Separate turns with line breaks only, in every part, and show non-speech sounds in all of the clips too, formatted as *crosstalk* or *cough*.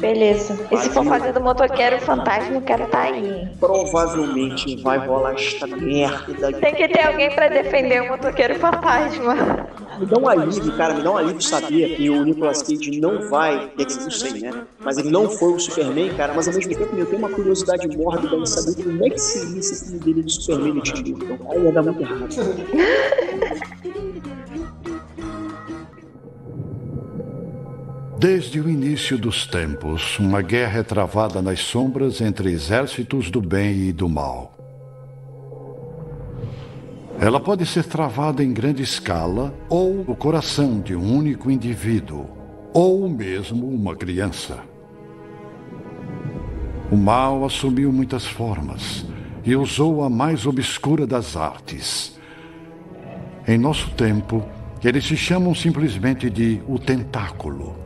Beleza. E se for fazer do motoqueiro fantasma, eu quero estar tá aí.
Provavelmente vai rolar esta merda.
Tem que ter alguém pra defender o motoqueiro fantasma.
Me dá um alívio, cara, me dá um alívio saber que o Nicolas Cage não vai, é que não sei, né? Mas ele não foi o Superman, cara, mas ao mesmo tempo eu tenho uma curiosidade mórbida em saber como é que seria esse filme dele de Superman no Tim Burton. Aí ia dar muito errado. *laughs*
Desde o início dos tempos, uma guerra é travada nas sombras entre exércitos do bem e do mal. Ela pode ser travada em grande escala ou no coração de um único indivíduo, ou mesmo uma criança. O mal assumiu muitas formas e usou a mais obscura das artes. Em nosso tempo, eles se chamam simplesmente de o tentáculo.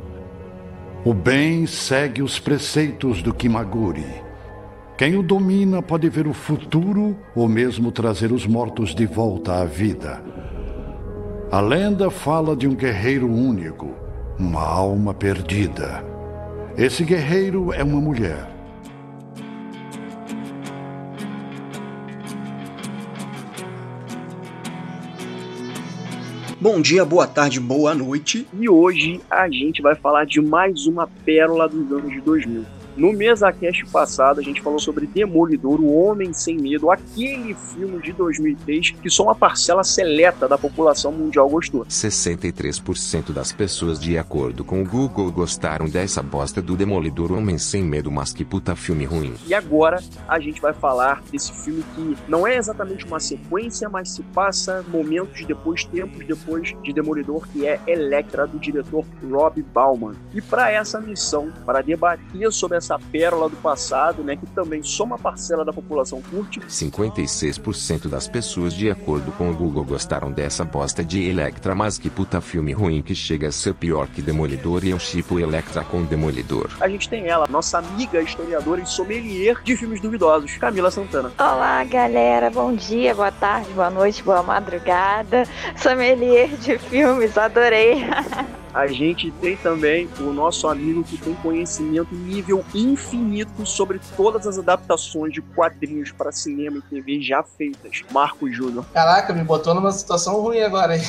O bem segue os preceitos do Kimaguri. Quem o domina pode ver o futuro ou mesmo trazer os mortos de volta à vida. A lenda fala de um guerreiro único, uma alma perdida. Esse guerreiro é uma mulher.
Bom dia, boa tarde, boa noite. E hoje a gente vai falar de mais uma pérola dos anos de 2000. No MesaCast passado, a gente falou sobre Demolidor, o Homem Sem Medo, aquele filme de 2003 que só uma parcela seleta da população mundial gostou.
63% das pessoas, de acordo com o Google, gostaram dessa bosta do Demolidor Homem Sem Medo, mas que puta filme ruim.
E agora a gente vai falar desse filme que não é exatamente uma sequência, mas se passa momentos depois, tempos depois de Demolidor, que é Electra, do diretor Rob Bauman. E para essa missão, para debater sobre essa pérola do passado, né, que também só uma parcela da população curte.
56% das pessoas, de acordo com o Google, gostaram dessa bosta de Electra, mas que puta filme ruim que chega a ser pior que Demolidor e eu chipo Electra com Demolidor.
A gente tem ela, nossa amiga historiadora e sommelier de filmes duvidosos, Camila Santana.
Olá, galera, bom dia, boa tarde, boa noite, boa madrugada. Sommelier de filmes, adorei. *laughs*
a gente tem também o nosso amigo que tem conhecimento nível infinito sobre todas as adaptações de quadrinhos para cinema e TV já feitas. Marco Júnior.
Caraca, me botou numa situação ruim agora aí.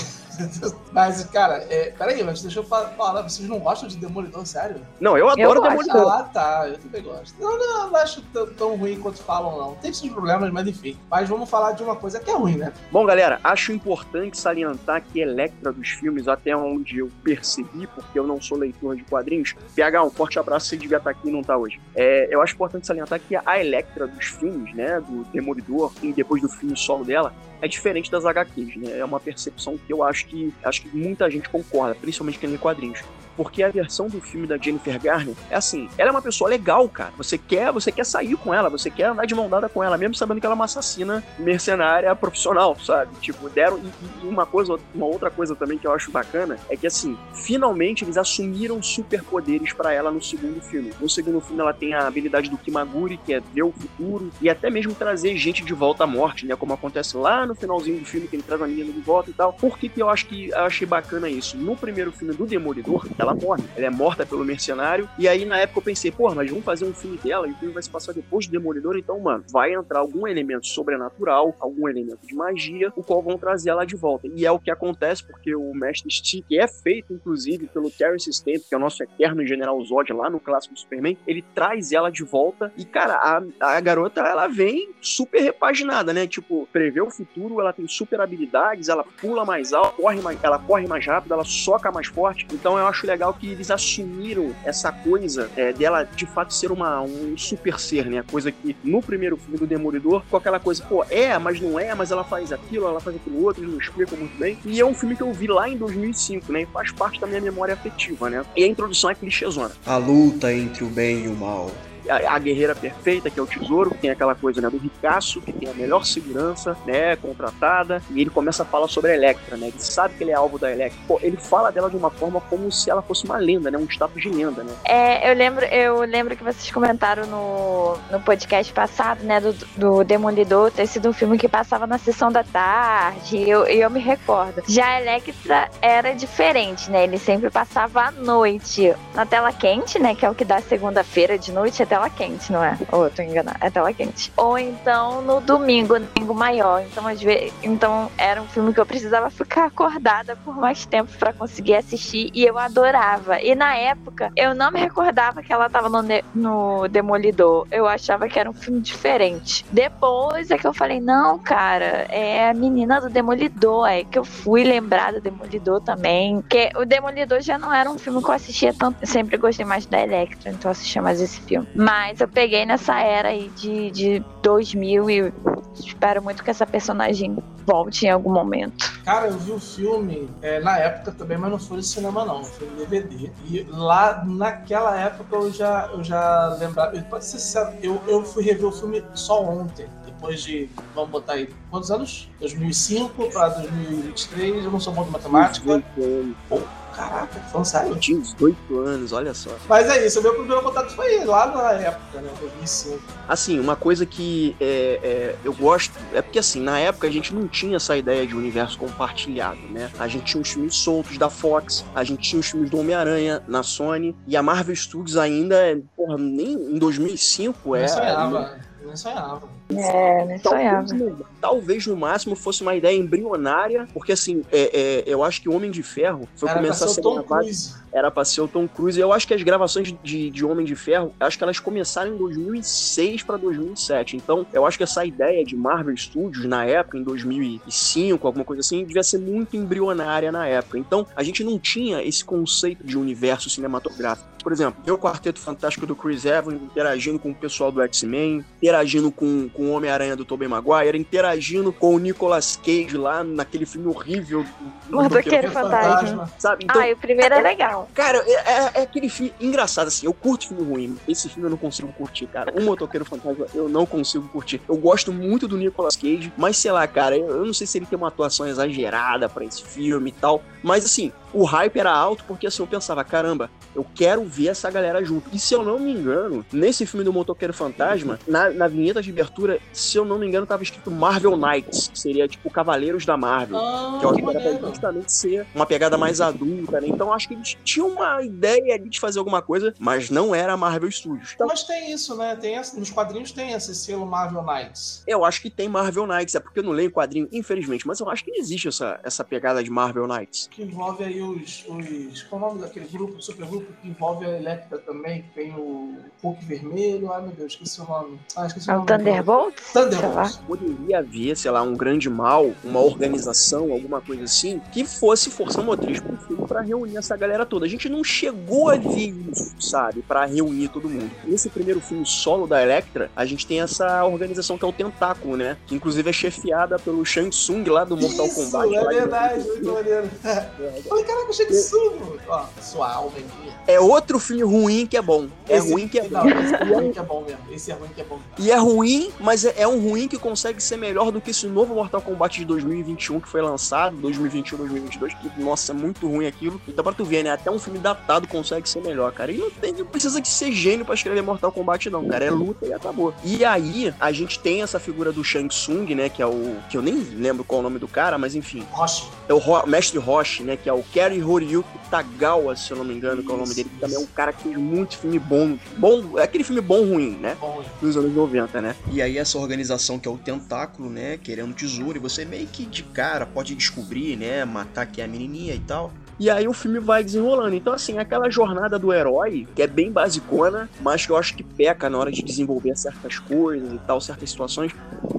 *laughs* mas, cara, é, peraí, mas deixa eu falar. Vocês não gostam de Demolidor, sério?
Não, eu adoro eu Demolidor.
Ah, tá, eu também gosto. Não, não, não acho tão, tão ruim quanto falam, não. Tem seus problemas, mas enfim. Mas vamos falar de uma coisa que é ruim, né?
Bom, galera, acho importante salientar que Electra dos filmes, até onde eu percebi, porque eu não sou leitor de quadrinhos, PH, um forte abraço, você devia estar aqui e não tá hoje. É, eu acho importante salientar que a Electra dos filmes, né, do Demolidor, e depois do filme solo dela, é diferente das HQs, né? É uma percepção que eu acho que acho que muita gente concorda, principalmente quem lê quadrinhos porque a versão do filme da Jennifer Garner é assim, ela é uma pessoa legal, cara. Você quer, você quer sair com ela, você quer andar de mão dada com ela, mesmo sabendo que ela é uma assassina mercenária profissional, sabe? Tipo, deram e, e uma coisa, uma outra coisa também que eu acho bacana é que assim, finalmente eles assumiram superpoderes para ela no segundo filme. No segundo filme ela tem a habilidade do Kimaguri, que é ver o futuro e até mesmo trazer gente de volta à morte, né, como acontece lá no finalzinho do filme que ele traz a menina de volta e tal. Por que que eu acho que eu achei bacana isso? No primeiro filme do Demolidor, ela morre. Ela é morta pelo mercenário. E aí, na época, eu pensei, pô, mas vamos fazer um filme dela e o filme vai se passar depois do Demolidor. Então, mano, vai entrar algum elemento sobrenatural, algum elemento de magia, o qual vão trazer ela de volta. E é o que acontece, porque o Mestre que é feito, inclusive, pelo Terence Stamp, que é o nosso eterno General Zod lá no clássico Superman, ele traz ela de volta. E, cara, a, a garota, ela vem super repaginada, né? Tipo, prevê o futuro, ela tem super habilidades, ela pula mais alto, corre mais, ela corre mais rápido, ela soca mais forte. Então, eu acho legal que eles assumiram essa coisa é, dela de fato ser uma, um super ser, né? Coisa que no primeiro filme do Demolidor, com aquela coisa, pô, é, mas não é, mas ela faz aquilo, ela faz aquilo outro, eles não explicam muito bem. E é um filme que eu vi lá em 2005, né? E faz parte da minha memória afetiva, né? E a introdução é clichêzona.
A luta entre o bem e o mal
a, guerreira perfeita, que é o tesouro, que tem aquela coisa né, do ricaço, que tem a melhor segurança, né, contratada, e ele começa a falar sobre a Electra, né, ele sabe que ele é alvo da Electra. Pô, ele fala dela de uma forma como se ela fosse uma lenda, né, um status de lenda, né.
É, eu lembro, eu lembro que vocês comentaram no, no podcast passado, né, do, do Demolidor ter sido um filme que passava na sessão da tarde, e eu, eu me recordo. Já a Electra era diferente, né, ele sempre passava à noite, na tela quente, né, que é o que dá segunda-feira de noite, tela quente, não é? Ou eu tô enganada, é tela quente. Ou então no domingo, domingo maior. Então, às vezes, então era um filme que eu precisava ficar acordada por mais tempo para conseguir assistir e eu adorava. E na época, eu não me recordava que ela tava no, no Demolidor. Eu achava que era um filme diferente. Depois é que eu falei, não, cara, é a menina do Demolidor. É que eu fui lembrar do Demolidor também. Porque o Demolidor já não era um filme que eu assistia tanto. Sempre gostei mais da Electra, então eu assistia mais esse filme. Mas eu peguei nessa era aí de, de 2000 e espero muito que essa personagem volte em algum momento.
Cara, eu vi o filme é, na época também, mas não foi no cinema não, foi no DVD. E lá naquela época eu já, eu já lembrava, pode ser sincero, eu, eu fui rever o filme só ontem depois de, vamos botar aí, quantos anos? 2005 para 2023, eu não sou bom de matemática. Pô, Caraca, falando sério? Eu
tinha 18 anos, olha só.
Mas é isso, o meu primeiro contato foi lá na época, né? 2005.
Assim, uma coisa que é, é, eu gosto é porque, assim, na época a gente não tinha essa ideia de universo compartilhado, né? A gente tinha os filmes soltos da Fox, a gente tinha os filmes do Homem-Aranha na Sony, e a Marvel Studios ainda, porra, nem em 2005
é. Sonhava. Nem sonhava.
É, nem sonhava.
Talvez, talvez, no máximo fosse uma ideia embrionária, porque assim, é, é, eu acho que o Homem de Ferro foi
Era
começar a ser
Tom gravado. Cruise.
Era pra ser o Tom Cruise. E eu acho que as gravações de, de Homem de Ferro, acho que elas começaram em 2006 para 2007. Então, eu acho que essa ideia de Marvel Studios na época, em 2005, alguma coisa assim, devia ser muito embrionária na época. Então, a gente não tinha esse conceito de universo cinematográfico. Por exemplo, ver o Quarteto Fantástico do Chris Evans interagindo com o pessoal do X-Men, interagindo com, com o Homem-Aranha do Tobey Maguire, interagindo com o Nicolas Cage lá naquele filme horrível.
Motoqueiro Fantasma.
Sabe? Então,
ah, o primeiro é legal.
Cara, é, é, é, aquele filme engraçado, assim. Eu curto filme ruim. Esse filme eu não consigo curtir, cara. O Motoqueiro Fantasma eu não consigo curtir. Eu gosto muito do Nicolas Cage, mas sei lá, cara, eu, eu não sei se ele tem uma atuação exagerada para esse filme e tal. Mas assim, o hype era alto porque assim, eu pensava, caramba, eu quero ver essa galera junto. E se eu não me engano, nesse filme do Motoqueiro Fantasma, na, na vinheta de abertura, se eu não me engano, tava escrito Marvel Knights, que seria tipo Cavaleiros da Marvel.
Ah,
que eu acho que pra justamente ser uma pegada mais adulta, né? Então acho que eles tinham uma ideia ali de fazer alguma coisa, mas não era Marvel Studios. Então,
mas tem isso, né? Tem essa, nos quadrinhos tem esse selo Marvel Knights.
Eu acho que tem Marvel Knights, é porque eu não leio quadrinho, infelizmente, mas eu acho que existe essa, essa pegada de Marvel Knights.
Que envolve aí os, os. Qual é o nome daquele grupo, supergrupo que envolve a Electra também, que tem o Hulk Vermelho. Ai meu Deus, esqueci o nome. Ah, esqueci
é o
nome.
Thunderbolts?
Thunderbolts.
Poderia haver, sei lá, um grande mal, uma organização, alguma coisa assim, que fosse força motriz pro filme pra reunir essa galera toda. A gente não chegou a ver isso, sabe? Pra reunir todo mundo. Nesse primeiro filme solo da Electra, a gente tem essa organização que é o Tentáculo, né? Que inclusive é chefiada pelo Shang Tsung lá do Mortal
Isso,
Kombat.
É verdade, muito maneiro. *laughs* Caraca, Shang Tsung. Ó, sua alma aqui.
É outro filme ruim que é bom. É ruim que é bom.
Não, esse é ruim que é bom mesmo. Esse é ruim que é bom.
E é ruim, mas é, é um ruim que consegue ser melhor do que esse novo Mortal Kombat de 2021 que foi lançado, 2021, 2022, que, nossa, é muito ruim aquilo. Então pra tu ver, né, até um filme datado consegue ser melhor, cara. E não, tem, não precisa de ser gênio pra escrever Mortal Kombat não, cara. É luta e acabou. E aí, a gente tem essa figura do Shang Tsung, né, que é o... que eu nem lembro qual é o nome do cara, mas enfim.
Roche.
É o Ro- Mestre Roshi, né, que é o Kerry Horyuki Tagawa, se eu não me engano, que é o nome dele, que também é um cara que fez muito filme bom. Bom, é aquele filme bom ruim, né?
Bom,
nos anos 90, né? E aí essa organização que é o Tentáculo, né, querendo tesouro, e você meio que de cara pode descobrir, né, matar aqui a menininha e tal. E aí o filme vai desenrolando. Então, assim, aquela jornada do herói, que é bem basicona, mas que eu acho que peca na hora de desenvolver certas coisas e tal, certas situações,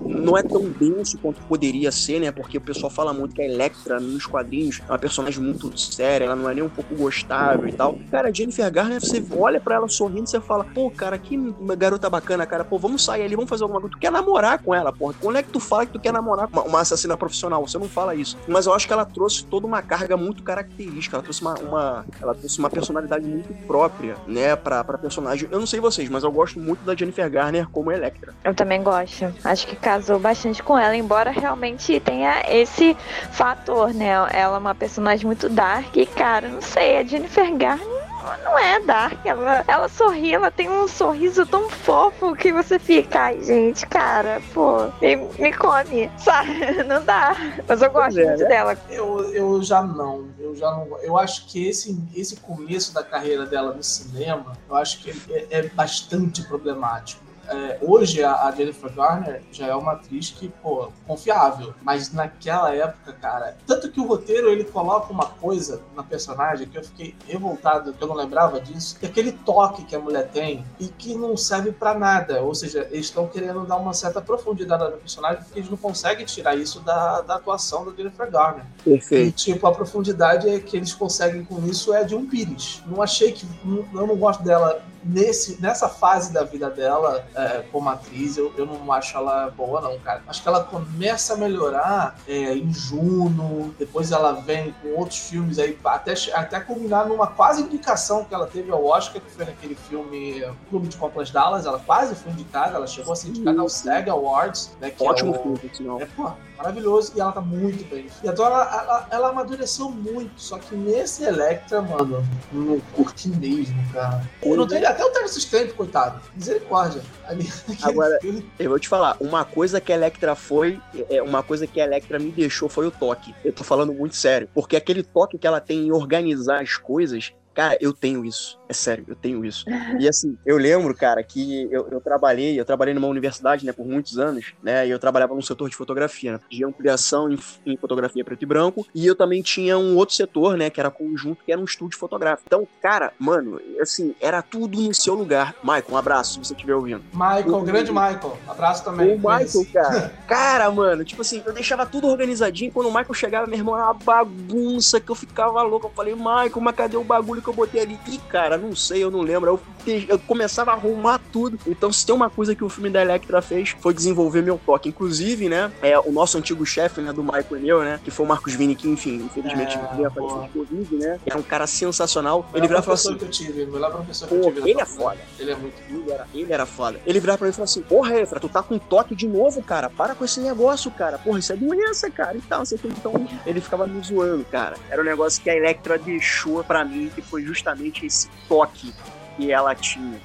não é tão denso quanto poderia ser, né? Porque o pessoal fala muito que a Electra nos quadrinhos é uma personagem muito séria, ela não é nem um pouco gostável e tal. Cara, Jennifer Garner, você olha para ela sorrindo e você fala, pô, cara, que garota bacana, cara, pô, vamos sair ali, vamos fazer alguma coisa. Tu quer namorar com ela, porra. Quando é que tu fala que tu quer namorar com uma assassina profissional? Você não fala isso. Mas eu acho que ela trouxe toda uma carga muito característica, ela trouxe uma, uma ela trouxe uma personalidade muito própria, né, pra, pra personagem. Eu não sei vocês, mas eu gosto muito da Jennifer Garner como Electra.
Eu também gosto. Acho que casou bastante com ela, embora realmente tenha esse fator, né? Ela é uma personagem muito dark e, cara, não sei, a Jennifer Garner não é dark. Ela, ela sorri, ela tem um sorriso tão fofo que você fica, ai, gente, cara, pô, me, me come, *laughs* sabe? Não dá. Mas eu gosto é, muito né? dela.
Eu, eu já não. Eu já não. Eu acho que esse, esse começo da carreira dela no cinema, eu acho que é, é bastante problemático é, hoje a, a, Jennifer Garner já é uma atriz que, pô, confiável. Mas naquela época, cara, tanto que o roteiro ele coloca uma coisa na personagem que eu fiquei revoltado, que eu não lembrava disso, que é aquele toque que a mulher tem e que não serve para nada. Ou seja, eles estão querendo dar uma certa profundidade na personagem porque eles não conseguem tirar isso da, da atuação da Jennifer Garner.
Perfeito.
E, tipo, a profundidade é que eles conseguem com isso é de um Pires. Não achei que. Eu não gosto dela nesse, nessa fase da vida dela, é, como atriz, eu, eu não acho ela boa, não, cara. Acho que ela começa a melhorar é, em Juno, depois ela vem com outros filmes aí, até, até culminar numa quase indicação que ela teve ao Oscar, que foi naquele filme Clube de Compras Dallas. Ela quase foi indicada, ela chegou a ser indicada ao SEG Awards, né? Que
Ótimo
é
o, filme,
É, pô, maravilhoso e ela tá muito bem. E agora ela, ela, ela, amadureceu muito, só que nesse Electra, mano, não curti mesmo, cara. Eu não tenho, até o Terence Stamp, coitado. Misericórdia. Ali, *laughs*
agora, eu vou te falar, uma coisa que a Electra foi, é, uma coisa que a Electra me deixou foi o toque. Eu tô falando muito sério, porque aquele toque que ela tem em organizar as coisas Cara, eu tenho isso. É sério, eu tenho isso. E assim, eu lembro, cara, que eu, eu trabalhei, eu trabalhei numa universidade, né, por muitos anos, né, e eu trabalhava no setor de fotografia, né, de ampliação em, em, fotografia preto e branco, e eu também tinha um outro setor, né, que era conjunto, que era um estúdio fotográfico. Então, cara, mano, assim, era tudo no seu lugar. Michael, um abraço, se você estiver ouvindo.
Michael, o, grande Michael. Abraço também.
O Michael, cara. cara, mano, tipo assim, eu deixava tudo organizadinho, quando o Michael chegava, meu irmão, era uma bagunça que eu ficava louco. Eu falei, Michael, mas cadê o bagulho que eu botei ali? E, cara, não sei, eu não lembro. Eu, eu começava a arrumar tudo. Então, se tem uma coisa que o filme da Electra fez, foi desenvolver meu toque. Inclusive, né, é, o nosso antigo chefe, né, do Michael e meu, né, que foi o Marcos Vini, que, enfim, infelizmente é, veio aparecer de Covid, né, era um cara sensacional.
Ele virava e falou assim... Que eu tive, melhor professor que eu tive
ele é foda.
Ele é muito...
Ele era, ele era foda. Ele virava pra mim e falou assim, porra, Efra, tu tá com toque de novo, cara. Para com esse negócio, cara. Porra, isso é doença, cara. E tal, então ele ficava me zoando, cara. Era um negócio que a Electra deixou pra mim, que foi justamente esse toque que ela tinha.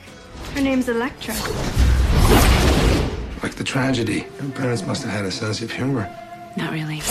Her name's Electra. Like the tragedy. Her parents must have had a sense of humor. Not really.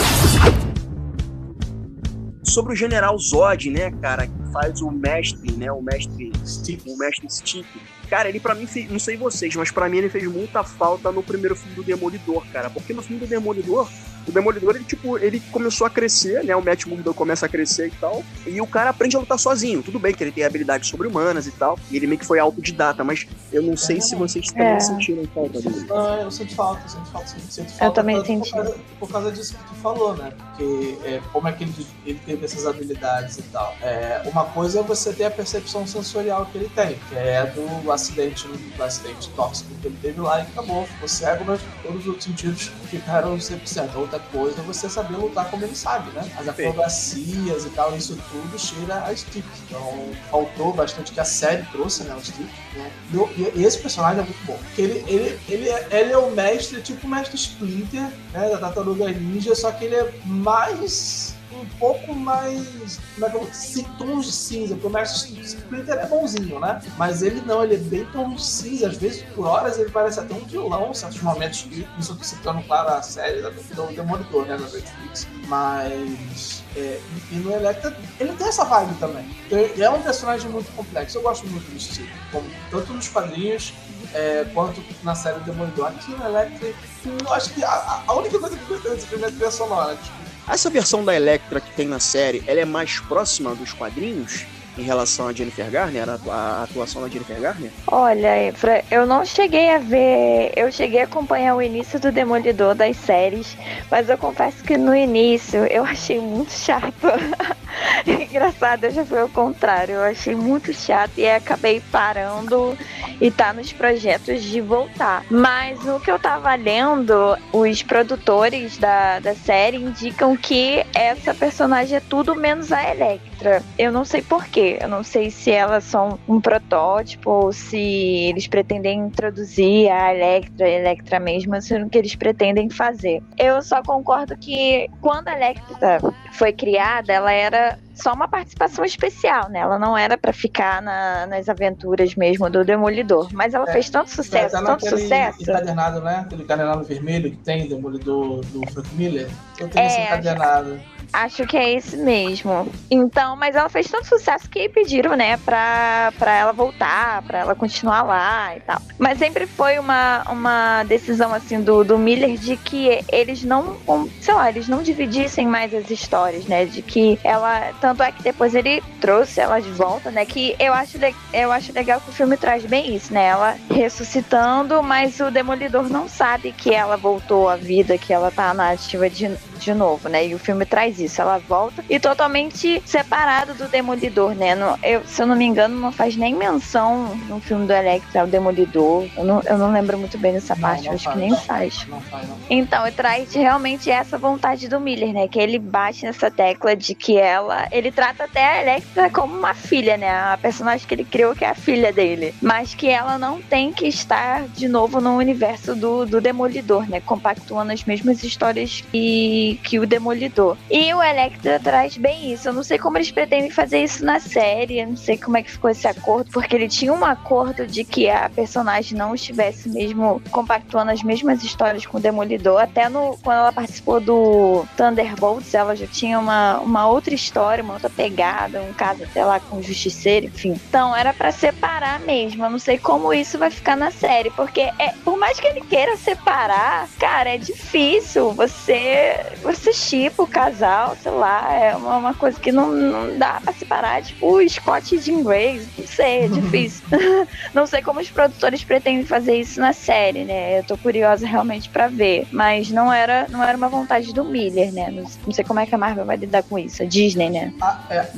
Sobre o General Zod, né, cara, faz o mestre, né, o mestre, Stick. o mestre Stick. Cara, ele para mim fez, não sei vocês, mas para mim ele fez muita falta no primeiro filme do Demolidor, cara, porque no filme do Demolidor o Demolidor, ele, tipo, ele começou a crescer, né? O Matt Murdock começa a crescer e tal. E o cara aprende a lutar sozinho. Tudo bem que ele tem habilidades sobre-humanas e tal. E ele meio que foi autodidata, mas eu não sei é, se vocês também é. sentiram falta dele.
Ah, eu sinto falta, eu sinto falta, sinto falta. Eu
também senti.
Por causa, por causa disso que tu falou, né? Porque é, como é que ele, ele teve essas habilidades e tal. É, uma coisa é você ter a percepção sensorial que ele tem, que é do acidente, do acidente tóxico que ele teve lá e acabou. Ficou cego, mas todos os outros sentidos ficaram 100%. Outra outra coisa é você saber lutar como ele sabe, né? As acrobacias e tal, isso tudo cheira a Stick. Então, faltou bastante que a série trouxe, né? O Stick. Né? E, e, esse personagem é muito bom. Porque ele, ele, ele, é, ele é o mestre, tipo o mestre Splinter, né? Da Tartaruga Ninja, só que ele é mais um pouco mais. Como é que eu tons de cinza, porque o Mestre Splinter é bonzinho, né? Mas ele não, ele é bem tom de cinza. Às vezes, por horas, ele parece até um vilão, em certos momentos. Isso eu tô claro, a série do Demolidor, né, na Netflix. Mas. É, e no Electra, ele tem essa vibe também. Então, é um personagem muito complexo. Eu gosto muito do estilo, como, tanto nos quadrinhos é, quanto na série Demolidor. Aqui no Electra, eu acho que a, a única coisa que eu gostei desse filme é a trilha sonora. Tipo,
essa versão da Electra que tem na série, ela é mais próxima dos quadrinhos? em relação a Jennifer Garner, a, atuação da Jennifer Garner?
Olha, eu não cheguei a ver. Eu cheguei a acompanhar o início do Demolidor das séries, mas eu confesso que no início eu achei muito chato. *laughs* *laughs* Engraçado, eu já fui ao contrário. Eu achei muito chato e acabei parando e tá nos projetos de voltar. Mas o que eu tava lendo, os produtores da, da série indicam que essa personagem é tudo menos a Electra. Eu não sei porquê. Eu não sei se elas são um protótipo ou se eles pretendem introduzir a Electra, a Electra mesmo, sendo que eles pretendem fazer. Eu só concordo que quando a Electra foi criada, ela era só uma participação especial, né? Ela não era para ficar na, nas aventuras mesmo do Demolidor. Mas ela é, fez tanto sucesso, tá tanto sucesso.
encadernado, né? Aquele encadernado vermelho que tem, Demolidor do Frank Miller. Eu tenho é, esse encadernado.
Acho que é esse mesmo. Então, mas ela fez tanto sucesso que pediram, né, pra, pra ela voltar, pra ela continuar lá e tal. Mas sempre foi uma, uma decisão, assim, do, do Miller de que eles não, sei lá, eles não dividissem mais as histórias, né, de que ela, tanto é que depois ele trouxe ela de volta, né, que eu acho, eu acho legal que o filme traz bem isso, né, ela ressuscitando, mas o Demolidor não sabe que ela voltou à vida, que ela tá na ativa de, de novo, né, e o filme traz isso. Ela volta e totalmente separado do Demolidor, né? No, eu, se eu não me engano, não faz nem menção no filme do Electra o Demolidor. Eu não, eu não lembro muito bem dessa parte, acho faz, que nem faz. Não faz não. Então, traz realmente essa vontade do Miller, né? Que ele bate nessa tecla de que ela. Ele trata até a Electra como uma filha, né? A personagem que ele criou, que é a filha dele. Mas que ela não tem que estar de novo no universo do, do Demolidor, né? Compactuando as mesmas histórias que, que o Demolidor. E o Electra traz bem isso. Eu não sei como eles pretendem fazer isso na série. Eu não sei como é que ficou esse acordo, porque ele tinha um acordo de que a personagem não estivesse mesmo compactuando as mesmas histórias com o Demolidor. Até no, quando ela participou do Thunderbolts, ela já tinha uma, uma outra história, uma outra pegada, um caso até lá com o Justiceiro, enfim. Então era para separar mesmo. Eu não sei como isso vai ficar na série, porque é, por mais que ele queira separar, cara, é difícil. Você, você chipa o casal sei lá, é uma, uma coisa que não, não dá pra separar, tipo o Scott e Jim Grace, não sei, é difícil. *laughs* não sei como os produtores pretendem fazer isso na série, né? Eu tô curiosa realmente para ver, mas não era, não era uma vontade do Miller, né? Não, não sei como é que a Marvel vai lidar com isso, a Disney, né?
Ah, é,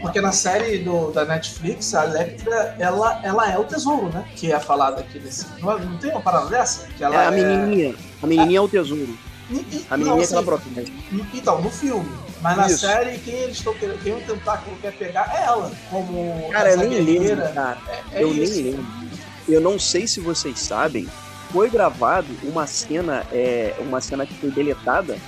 porque na série do, da Netflix, a Electra, ela, ela é o tesouro, né? Que é falado aqui nesse... Não, não tem uma parada dessa? Que ela
é a menininha, a menininha é, é o tesouro. A menina assim, é
Então, no filme. Mas na Isso. série, quem eles estão querendo, quem o tentáculo quer pegar é ela. Como
cara, eu nem lembro, cara. É, é eu isso. nem lembro. Eu não sei se vocês sabem, foi gravado uma cena, é, uma cena que foi deletada,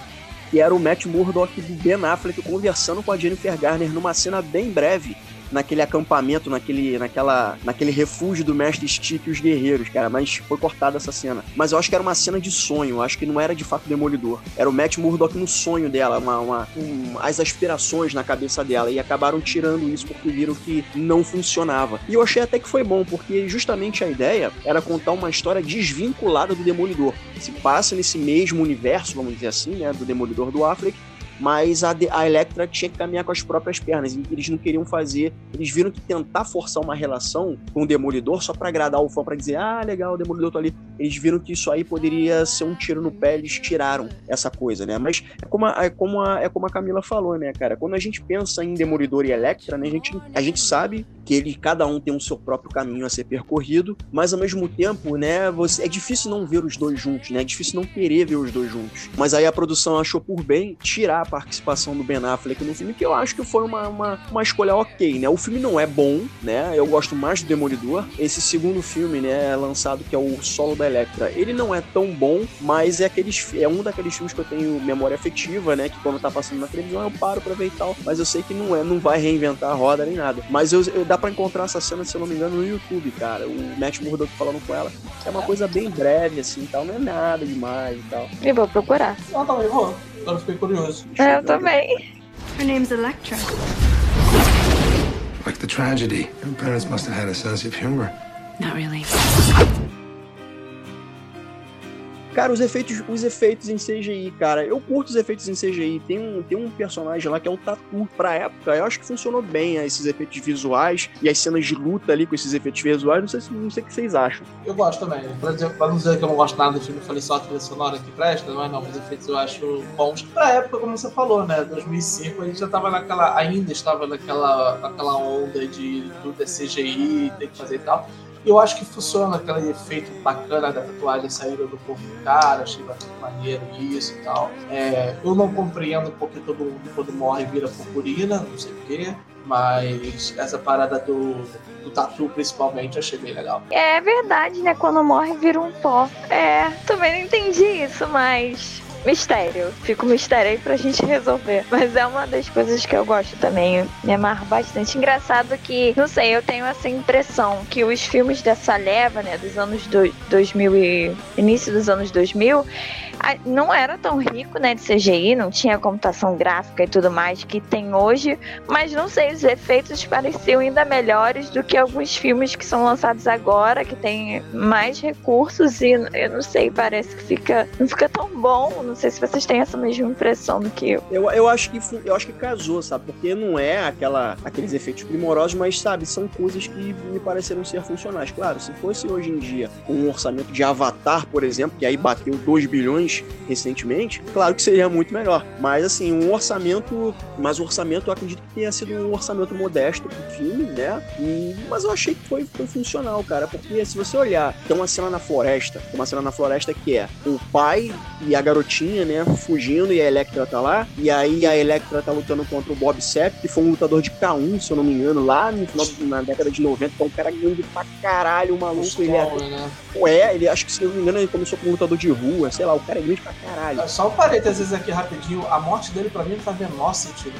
que era o Matt Murdock do Ben Affleck conversando com a Jennifer Garner numa cena bem breve naquele acampamento, naquele, naquela, naquele refúgio do Mestre Stick e os guerreiros, cara, mas foi cortada essa cena. Mas eu acho que era uma cena de sonho, eu acho que não era de fato Demolidor. Era o Matt Murdock no sonho dela, uma, uma um, as aspirações na cabeça dela, e acabaram tirando isso porque viram que não funcionava. E eu achei até que foi bom, porque justamente a ideia era contar uma história desvinculada do Demolidor. Se passa nesse mesmo universo, vamos dizer assim, né, do Demolidor do Affleck, mas a, a Electra tinha que caminhar com as próprias pernas e eles não queriam fazer. Eles viram que tentar forçar uma relação com o Demolidor só para agradar o fã, para dizer, ah, legal, o Demolidor tá ali. Eles viram que isso aí poderia ser um tiro no pé, eles tiraram essa coisa, né? Mas é como a, é como a, é como a Camila falou, né, cara? Quando a gente pensa em Demolidor e Electra, né, a gente, a gente sabe que ele, cada um tem o seu próprio caminho a ser percorrido, mas ao mesmo tempo, né, você, é difícil não ver os dois juntos, né? É difícil não querer ver os dois juntos. Mas aí a produção achou por bem tirar a participação do Ben Affleck no filme, que eu acho que foi uma, uma, uma escolha ok, né? O filme não é bom, né? Eu gosto mais do Demolidor. Esse segundo filme, né, lançado, que é o Solo da Electra, ele não é tão bom, mas é, aqueles, é um daqueles filmes que eu tenho memória afetiva, né? Que quando tá passando na televisão eu paro pra ver e tal. Mas eu sei que não é, não vai reinventar a roda nem nada. Mas eu, eu dá para encontrar essa cena, se eu não me engano, no YouTube, cara. O Matt Murdock falando com ela. É uma coisa bem breve, assim, tal. Não é nada demais e tal.
Eu vou procurar.
Ah, tá, eu vou. Agora fiquei curioso.
Eu também.
Her name's Electra. Like the tragedy. Your parents must have had a sense of humor. Not really.
Cara, os efeitos, os efeitos em CGI, cara, eu curto os efeitos em CGI. Tem um, tem um personagem lá que é o Tatu. Pra época, eu acho que funcionou bem esses efeitos visuais e as cenas de luta ali com esses efeitos visuais. Não sei, não sei o que vocês acham.
Eu gosto também. Pra, dizer, pra não dizer que eu não gosto nada do filme, eu falei só a trilha sonora que presta, mas não, os efeitos eu acho bons. Pra época, como você falou, né? 2005, a gente já tava naquela. Ainda estava naquela, naquela onda de tudo é CGI, tem que fazer e tal. Eu acho que funciona aquele efeito bacana da tatuagem saindo do corpo do cara, achei bastante maneiro isso e tal. É, eu não compreendo porque todo mundo quando morre vira purpurina, não sei porquê, mas essa parada do, do tatu principalmente achei bem legal.
É verdade, né? Quando morre vira um pó. É, também não entendi isso, mas mistério. Fica um mistério aí pra gente resolver. Mas é uma das coisas que eu gosto também. Me amarro bastante. Engraçado que, não sei, eu tenho essa impressão que os filmes dessa leva, né, dos anos do, 2000 e início dos anos 2000, não era tão rico, né, de CGI, não tinha computação gráfica e tudo mais que tem hoje, mas não sei, os efeitos pareciam ainda melhores do que alguns filmes que são lançados agora, que tem mais recursos e eu não sei, parece que fica não fica tão bom, não sei se vocês têm essa mesma impressão do que eu.
Eu, eu acho que eu acho que casou, sabe? Porque não é aquela aqueles efeitos primorosos, mas sabe, são coisas que me pareceram ser funcionais. Claro, se fosse hoje em dia um orçamento de Avatar, por exemplo, que aí bateu 2 bilhões recentemente, claro que seria muito melhor. Mas assim, um orçamento. Mas o orçamento eu acredito que tenha sido um orçamento modesto pro filme, né? E, mas eu achei que foi, foi funcional, cara. Porque se você olhar, tem uma cena na floresta, tem uma cena na floresta que é o pai e a garotinha, né, fugindo, e a Electra tá lá. E aí a Electra tá lutando contra o Bob Sepp, que foi um lutador de K1, se eu não me engano, lá no final, na década de 90, que é um cara grande pra caralho, o maluco. ele é, né? é, ele acho que se eu não me engano, ele começou como lutador de rua, sei lá, o cara é grande pra caralho.
Só um parênteses aqui rapidinho, a morte dele pra mim não faz menor sentido.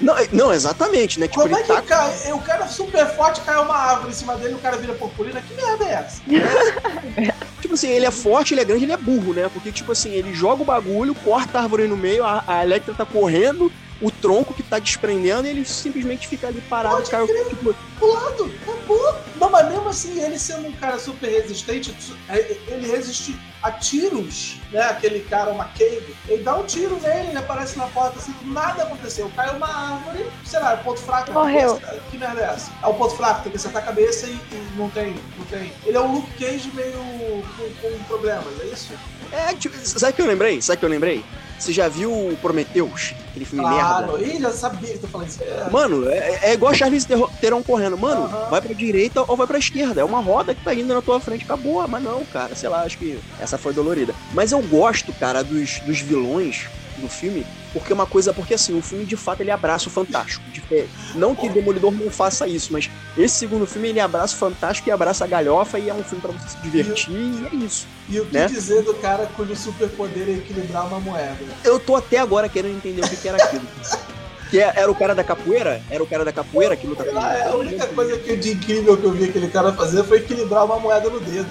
Não, não, exatamente, né?
Tipo, Como é que tá... cai? O cara super forte cai uma árvore em cima dele o cara vira purpurina? Que merda é essa? *laughs*
tipo assim, ele é forte, ele é grande, ele é burro, né? Porque, tipo assim, ele joga o bagulho, corta a árvore no meio, a, a Electra tá correndo, o tronco que tá desprendendo e ele simplesmente fica ali parado, Pode caiu,
tipo... Pulado, acabou. Não, mas mesmo assim, ele sendo um cara super resistente, é, ele resiste a tiros, né? Aquele cara, uma cave, ele dá um tiro nele, ele aparece na porta assim, nada aconteceu. Caiu uma árvore, sei lá, é ponto fraco.
Morreu.
Que merda é essa? É o ponto fraco, tem que acertar a cabeça e, e não tem, não tem. Ele é um Luke Cage meio com, com problemas, é isso?
É, tipo, sabe o que eu lembrei? Sabe o que eu lembrei? Você já viu o Prometheus? Aquele filme
claro,
merda?
Ih, já sabia que tu falando isso. É.
Mano, é, é igual Charles Theron correndo. Mano, uhum. vai pra direita ou vai pra esquerda. É uma roda que tá indo na tua frente. Acabou. Mas não, cara. Sei lá, acho que essa foi dolorida. Mas eu gosto, cara, dos, dos vilões do filme porque é uma coisa, porque assim, o filme de fato ele abraça o fantástico. Não que Demolidor não faça isso, mas esse segundo filme ele abraça o fantástico e abraça a galhofa e é um filme para você se divertir e, e, é isso.
E o que né? dizer do cara cujo superpoder é equilibrar uma moeda?
Eu tô até agora querendo entender o que, que era aquilo. *laughs* Que é, era o cara da capoeira? Era o cara da capoeira que luta com
ah, A única coisa que de incrível que eu vi aquele cara fazer foi equilibrar uma moeda no dedo.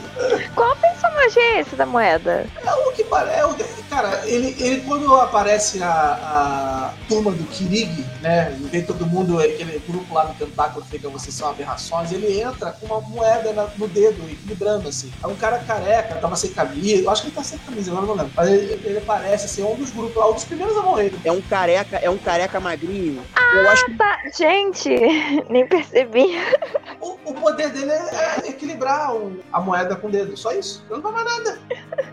Qual personagem é esse da moeda?
É o que parece. É cara, ele, ele quando aparece a, a turma do Kirig, né? Vem todo mundo, aquele grupo lá no tentáculo que fica vocês são aberrações, ele entra com uma moeda na, no dedo, equilibrando assim. É um cara careca, tava sem camisa. Eu acho que ele tá sem camisa, agora não lembro. Mas ele, ele aparece assim, é um dos grupos lá, um dos primeiros a morrer.
É um careca, é um careca magrinho
ah, eu acho que... tá. Gente, *laughs* nem percebi.
O, o poder dele é, é equilibrar o, a moeda com o dedo, só isso. Não toma nada.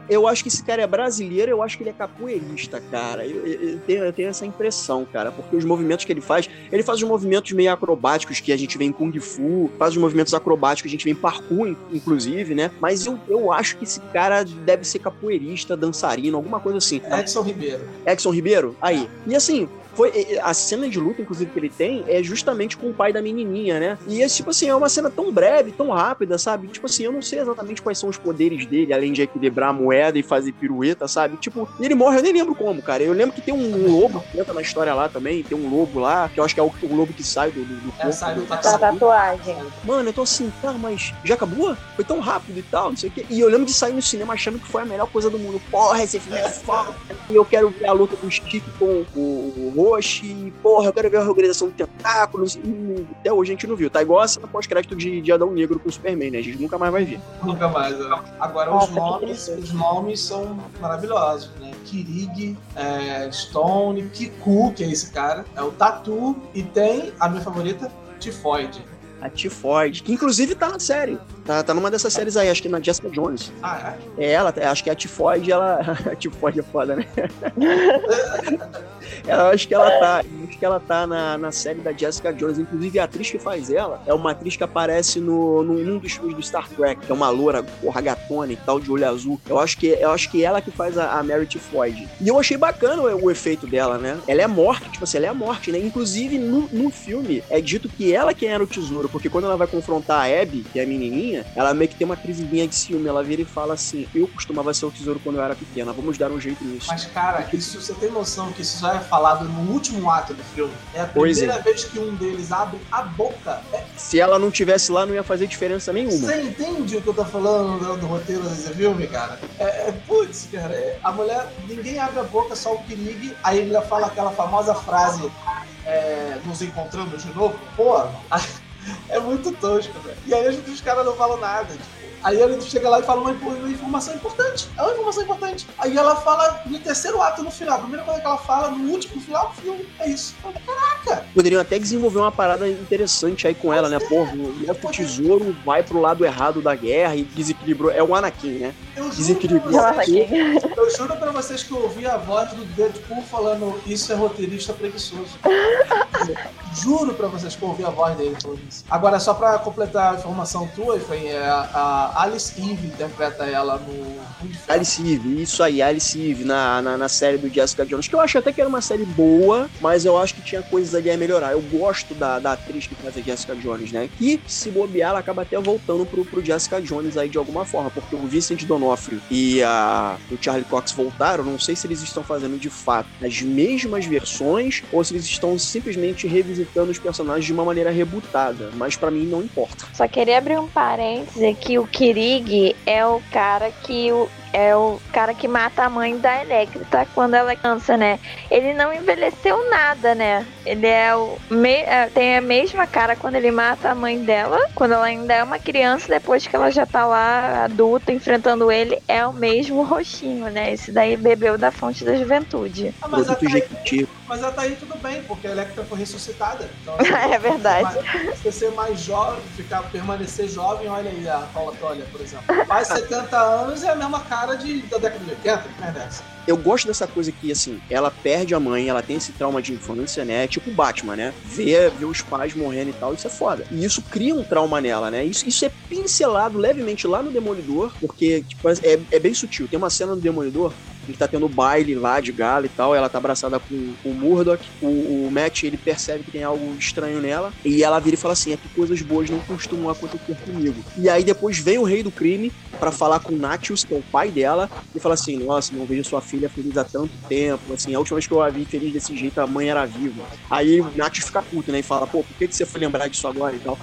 Eu acho que esse cara é brasileiro, eu acho que ele é capoeirista, cara. Eu, eu, eu, tenho, eu, tenho, essa impressão, cara, porque os movimentos que ele faz, ele faz os movimentos meio acrobáticos que a gente vê em Kung Fu, faz os movimentos acrobáticos que a gente vê em parkour, inclusive, né? Mas eu, eu acho que esse cara deve ser capoeirista, dançarino, alguma coisa assim.
Edson Ribeiro.
Edson Ribeiro? Aí. E assim, foi a cena de luta, inclusive, que ele tem é justamente com o pai da menininha, né? E é tipo assim, é uma cena tão breve, tão rápida, sabe? Tipo assim, eu não sei exatamente quais são os poderes dele, além de equilibrar a moeda e fazer pirueta, sabe? Tipo, ele morre, eu nem lembro como, cara. Eu lembro que tem um lobo que entra na história lá também, tem um lobo lá, que eu acho que é o, o lobo que sai do, do, do
corpo. É, sai do
da tatuagem.
Mano, eu tô assim, tá, mas já acabou? Foi tão rápido e tal, não sei o quê. E eu lembro de sair no cinema achando que foi a melhor coisa do mundo. Porra, esse filme é foda. E eu quero ver a luta do Stick com o, o Roche, porra, eu quero ver a organização de tentáculos, e até hoje a gente não viu. Tá igual a cena pós-crédito de, de Adão Negro com o Superman, né? A gente nunca mais vai ver.
Nunca mais, né? Agora,
Nossa,
os,
que
nomes, os nomes são maravilhosos, né? Kirig, é, Stone, Kiku, que é esse cara, é o Tatu, e tem a minha favorita, Tifoid.
A Tifoid, que inclusive tá na série. Tá, tá numa dessas séries aí, acho que na Jessica Jones.
Ah,
É ela, acho que a Tifoid, ela. *laughs* A Tifoid é foda, né? *laughs* eu acho que ela tá. eu Acho que ela tá na, na série da Jessica Jones. Inclusive, a atriz que faz ela é uma atriz que aparece no, no, num dos filmes do Star Trek, que é uma loura, porra, gatona e tal, de olho azul. Eu acho que, eu acho que ela que faz a, a Mary Tifoid. E eu achei bacana o, o efeito dela, né? Ela é morte, tipo assim, ela é morte, né? Inclusive, no, no filme, é dito que ela quem era o tesouro, porque quando ela vai confrontar a Abby, que é a menininha, ela meio que tem uma crisezinha de ciúme. Ela vira e fala assim: Eu costumava ser o tesouro quando eu era pequena, vamos dar um jeito nisso.
Mas, cara, isso, você tem noção que isso já é falado no último ato do filme? É a
Pois
primeira vez que um deles abre a boca. É,
Se ela não tivesse lá, não ia fazer diferença nenhuma.
você entende o que eu tô falando do, do roteiro desse filme, cara? É, é putz, cara. é- a mulher, ninguém abre a boca, só o Kirig. Aí ele fala aquela famosa frase: é, Nos encontramos de novo. Pô, é muito tosco, velho. E aí os caras não falam nada. Tipo, Aí ele chega lá e fala uma, uma informação importante. É uma informação importante. Aí ela fala no terceiro ato, no final. A primeira coisa que ela fala no último, no final do filme. É isso. Caraca!
Poderiam até desenvolver uma parada interessante aí com ela, né? Pô, o tesouro vai pro lado errado da guerra e desequilibrou. É o Anakin, né?
Eu juro,
Desequilibrou.
eu juro pra vocês que eu ouvi a voz do Deadpool falando isso é roteirista preguiçoso. *laughs* Juro pra vocês que eu ouvi a voz dele falando isso. Agora, só pra completar a informação tua, foi é, a Alice Eve interpreta ela no.
Alice Eve, isso aí, Alice Eve na, na, na série do Jessica Jones, que eu acho até que era uma série boa, mas eu acho que tinha coisas ali a melhorar. Eu gosto da, da atriz que faz a Jessica Jones, né? Que, se bobear, ela acaba até voltando pro, pro Jessica Jones aí de alguma forma, porque o Vincent D'Onofrio e a, o Charlie Cox voltaram, não sei se eles estão fazendo de fato as mesmas versões ou se eles estão simplesmente revisitando os personagens de uma maneira rebutada, mas pra mim não importa.
Só queria abrir um parêntese que o Kirig é o cara que o é o cara que mata a mãe da Electra quando ela é criança, né? Ele não envelheceu nada, né? Ele é o me- é, tem a mesma cara quando ele mata a mãe dela, quando ela ainda é uma criança, depois que ela já tá lá adulta enfrentando ele, é o mesmo roxinho, né? Esse daí bebeu da fonte da juventude.
Ah, mas,
Produto
até aí,
Jequiti.
mas até aí tudo bem, porque a Electra foi ressuscitada. Então, *laughs*
É verdade.
Você ser mais jovem, ficar, permanecer jovem, olha aí a Paula Toller, por exemplo. Faz *laughs* 70 anos e é a mesma cara de, da década de 80, que merda é
eu gosto dessa coisa que, assim, ela perde a mãe, ela tem esse trauma de infância, né? É tipo Batman, né? Vê, vê os pais morrendo e tal, isso é foda. E isso cria um trauma nela, né? Isso, isso é pincelado levemente lá no Demolidor, porque, tipo, é, é bem sutil. Tem uma cena no Demolidor ele tá tendo baile lá de gala e tal, ela tá abraçada com, com o Murdoch, o, o Matt, ele percebe que tem algo estranho nela, e ela vira e fala assim, é que coisas boas não costumam acontecer comigo. E aí depois vem o rei do crime para falar com Natius, que é o pai dela, e fala assim, nossa, não vejo sua filha feliz há tanto tempo, assim, a última vez que eu a vi feliz desse jeito, a mãe era viva. Aí o Natius fica puto, né, e fala, pô, por que, que você foi lembrar disso agora e tal?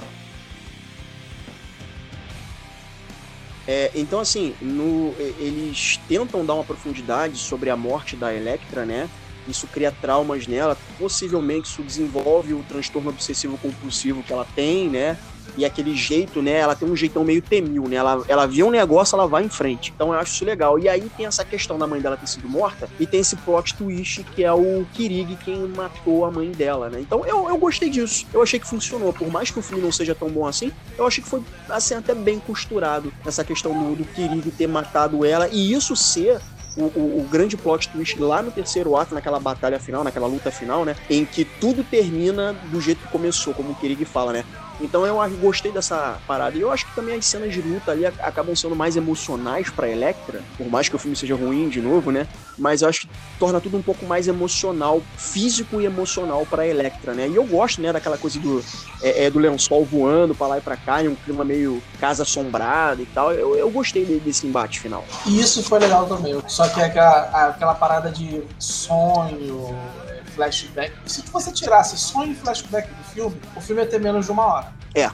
É, então, assim, no- eles tentam dar uma profundidade sobre a morte da Electra, né? Isso cria traumas nela, possivelmente isso desenvolve o transtorno obsessivo compulsivo que ela tem, né? E aquele jeito, né? Ela tem um jeitão meio temil, né? Ela, ela vê um negócio, ela vai em frente. Então eu acho isso legal. E aí tem essa questão da mãe dela ter sido morta, e tem esse plot twist que é o Kirig quem matou a mãe dela, né? Então eu, eu gostei disso. Eu achei que funcionou. Por mais que o filme não seja tão bom assim, eu achei que foi assim, até bem costurado essa questão do, do Kirig ter matado ela e isso ser o, o- o grande plot twist lá no terceiro ato, naquela batalha final, naquela luta final, né? Em que tudo termina do jeito que começou, como o Kirig fala, né? Então eu gostei dessa parada. E eu acho que também as cenas de luta ali ac- acabam sendo mais emocionais pra Electra, por mais que o filme seja ruim de novo, né? Mas eu acho que torna tudo um pouco mais emocional, físico e emocional pra Electra, né? E eu gosto, né, daquela coisa do, é, é, do lençol voando pra lá e pra cá, em um clima meio casa assombrada e tal. Eu, eu gostei de- desse embate final.
E isso foi legal também. Só que aquela, aquela parada de sonho, é, flashback. Se você tirasse sonho e flashback do filme, o filme ia ter menos de uma hora.
É.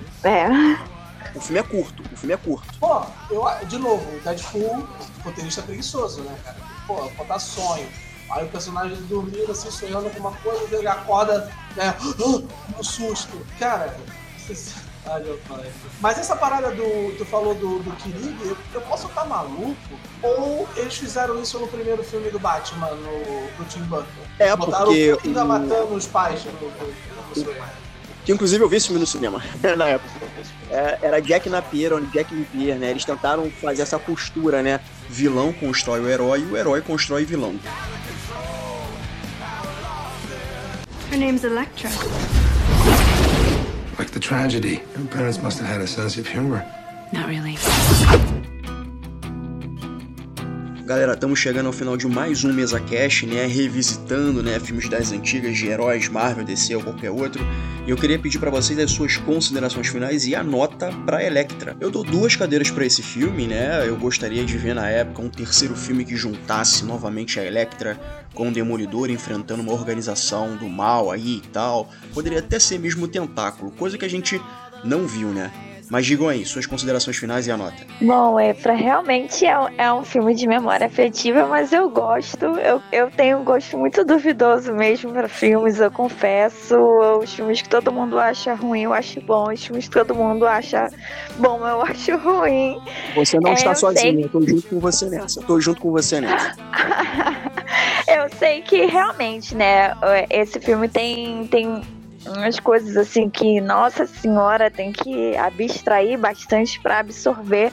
O filme é curto, o filme é curto.
Pô, eu, de novo, o Deadpool, roteirista preguiçoso, né, cara? Pô, botar sonho, Aí o personagem dormindo assim, sonhando com uma coisa, ele acorda, né? *gasps* Um susto. Cara, mas essa parada do. Tu falou do, do Kirig, eu, eu posso estar maluco? Ou eles fizeram isso no primeiro filme do Batman, no, do Tim Burton?
É,
Botaram
porque.
o Coringa matando os pais no, no, no,
que inclusive eu vi esse filme no cinema *laughs* na época. É, era Jack Napier, onde Jack Napier, né? Eles tentaram fazer essa postura, né? Vilão constrói o herói e o herói constrói o vilão.
Her name's Electra. Like the tragedy. Your parents must have had a sense of humor.
Not really.
Galera, estamos chegando ao final de mais um Mesa Cash, né? Revisitando, né, filmes das antigas de heróis, Marvel, DC ou qualquer outro. E eu queria pedir para vocês as suas considerações finais e a nota para Electra. Eu dou duas cadeiras para esse filme, né? Eu gostaria de ver na época um terceiro filme que juntasse novamente a Electra com o Demolidor enfrentando uma organização do mal aí e tal. Poderia até ser mesmo o Tentáculo, coisa que a gente não viu, né? Mas digam aí, suas considerações finais e a nota.
Bom, Efra, realmente é, um- é um filme de memória afetiva, mas eu gosto. Eu, eu tenho um gosto muito duvidoso mesmo para filmes, eu confesso. Os filmes que todo mundo acha ruim, eu acho bom. Os filmes que todo mundo acha bom, eu *laughs* acho ruim.
Você não
É,
está
eu
sozinho,
sei.
eu tô junto com você nessa. Eu tô junto com você nessa.
eu sei que realmente, né, esse filme tem, tem umas coisas assim que, nossa senhora, tem que abstrair bastante para absorver.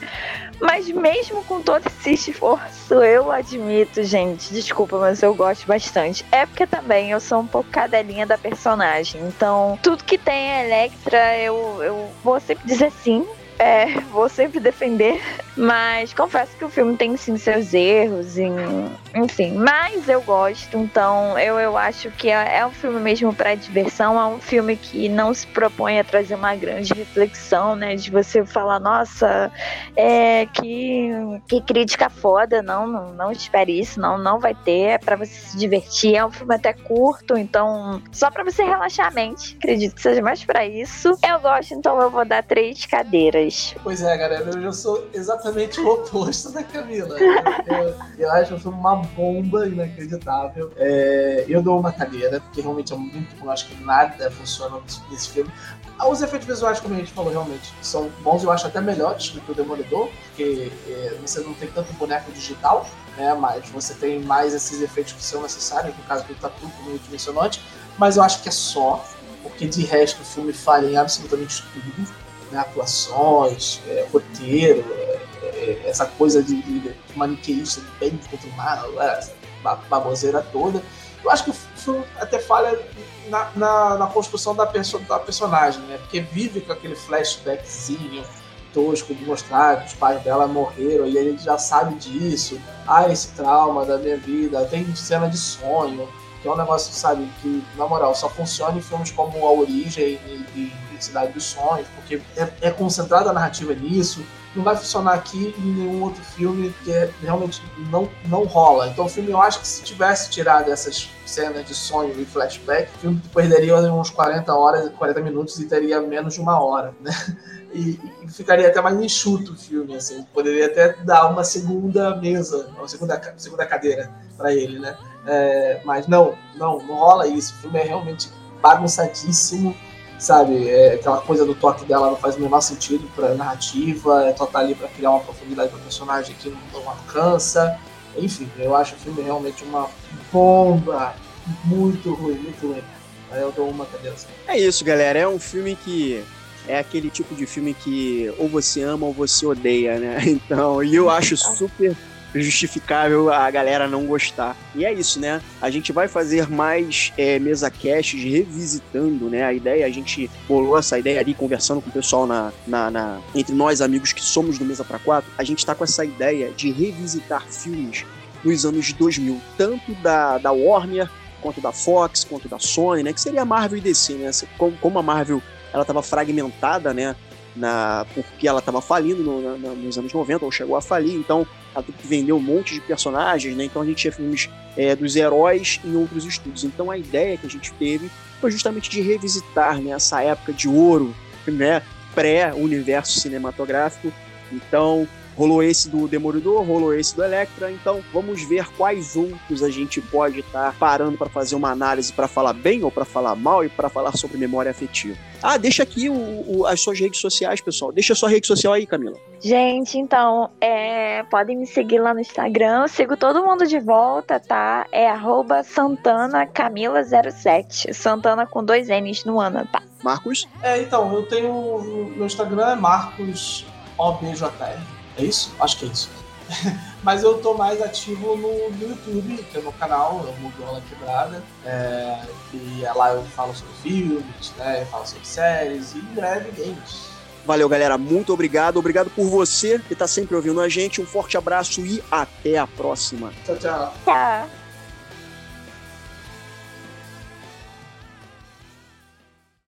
Mas mesmo com todo esse esforço, eu admito, gente, desculpa, mas eu gosto bastante. É porque também eu sou um pouco cadelinha da personagem. Então, tudo que tem a Electra, eu, eu vou sempre dizer sim. É, vou sempre defender. Mas confesso que o filme tem sim seus erros, enfim. Mas eu gosto, então eu, eu acho que é, é um filme mesmo para diversão. É um filme que não se propõe a trazer uma grande reflexão, né? De você falar, nossa, é, que, que crítica foda. Não, não, não espere isso, não, não vai ter. É pra você se divertir. É um filme até curto, então só pra você relaxar a mente. Acredito que seja mais pra isso. Eu gosto, então eu vou dar três cadeiras.
Pois é, galera, eu sou exatamente o oposto da Camila. Eu, eu acho o filme uma bomba inacreditável. É, eu dou uma cadeira, porque realmente é muito bom. Eu acho que nada funciona nesse, filme. Ah, Os efeitos visuais, como a gente falou, realmente são bons. Eu acho até melhores do que o Demolidor, porque é, você não tem tanto boneco digital, né? Mas você tem mais esses efeitos que são necessários, no caso do Tatu, como antes. Mas eu acho que é só, porque de resto o filme falha em absolutamente tudo né, atuações, é, roteiro, é, é, essa coisa de, de, de maniqueísta, bem contra o mal, baboseira toda. Eu acho que o filme até falha na, na, na construção da, perso da personagem, né? Porque vive com aquele flashbackzinho tosco de mostrar que os pais dela morreram e gente já sabe disso. Ah, esse trauma da minha vida. Tem cena de sonho, que é um negócio, sabe, que, na moral, só funciona em filmes como A Origem e, e, Cidade dos Sonhos, porque é, é concentrada a narrativa nisso. Não vai funcionar aqui em nenhum outro filme que é, realmente não, não rola. Então o filme, eu acho que se tivesse tirado essas cenas de sonho e flashback, o filme perderia uns 40 horas, 40 minutos e teria menos de uma hora, né? E, e ficaria até mais enxuto o filme, assim. Poderia até dar uma segunda mesa, uma segunda, segunda cadeira para ele, né? É, mas não, não, não rola isso. O filme é realmente bagunçadíssimo, sabe? É, aquela coisa do toque dela não faz o menor sentido pra narrativa, é só tá ali pra criar uma profundidade pro personagem que não, não alcança. Enfim, eu acho o filme realmente uma bomba muito ruim, muito ruim. Aí eu dou uma cadeira.
É isso, galera. É um filme que é aquele tipo de filme que ou você ama ou você odeia, né? *laughs* Então, e eu acho super justificável a galera não gostar. E é isso, né? A gente vai fazer mais é, mesa casts revisitando, né? A ideia, a gente bolou essa ideia ali, conversando com o pessoal na, na, na- entre nós, amigos que somos do Mesa para Quatro, a gente tá com essa ideia de revisitar filmes nos anos 2000, tanto da, da Warner quanto da Fox, quanto da Sony, né? Que seria a Marvel e DC, né? Como, como a Marvel ela estava fragmentada, né? Na, porque ela estava falindo no- na- nos anos 90, ou chegou a falir, então ela teve que vender um monte de personagens, né? Então a gente tinha filmes é, dos heróis em outros estúdios. Então a ideia que a gente teve foi justamente de revisitar né, essa época de ouro, né? Pré-universo cinematográfico Então, rolou esse do Demolidor, rolou esse do Electra, então vamos ver quais outros a gente pode estar tá parando para fazer uma análise para falar bem ou para falar mal e para falar sobre memória afetiva. Ah, deixa aqui o, o, as suas redes sociais, pessoal. Deixa a sua rede social aí, Camila.
Gente, então, é, podem me seguir lá no Instagram. Eu sigo todo mundo de volta, tá? É arroba SantanaCamila07. Santana com dois N's no Ana, tá?
Marcos?
É, então, eu tenho. Meu Instagram é Marcos OBJR. É isso? Acho que é isso. *laughs* Mas eu tô mais ativo no, no YouTube, que é meu canal, é o Mudola Quebrada. É, e é lá eu falo sobre filmes, né? Eu falo sobre séries e em breve games.
Valeu, galera. Muito obrigado. Obrigado por você que tá sempre ouvindo a gente. Um forte abraço e até a próxima.
Tchau, tchau.
Tchau.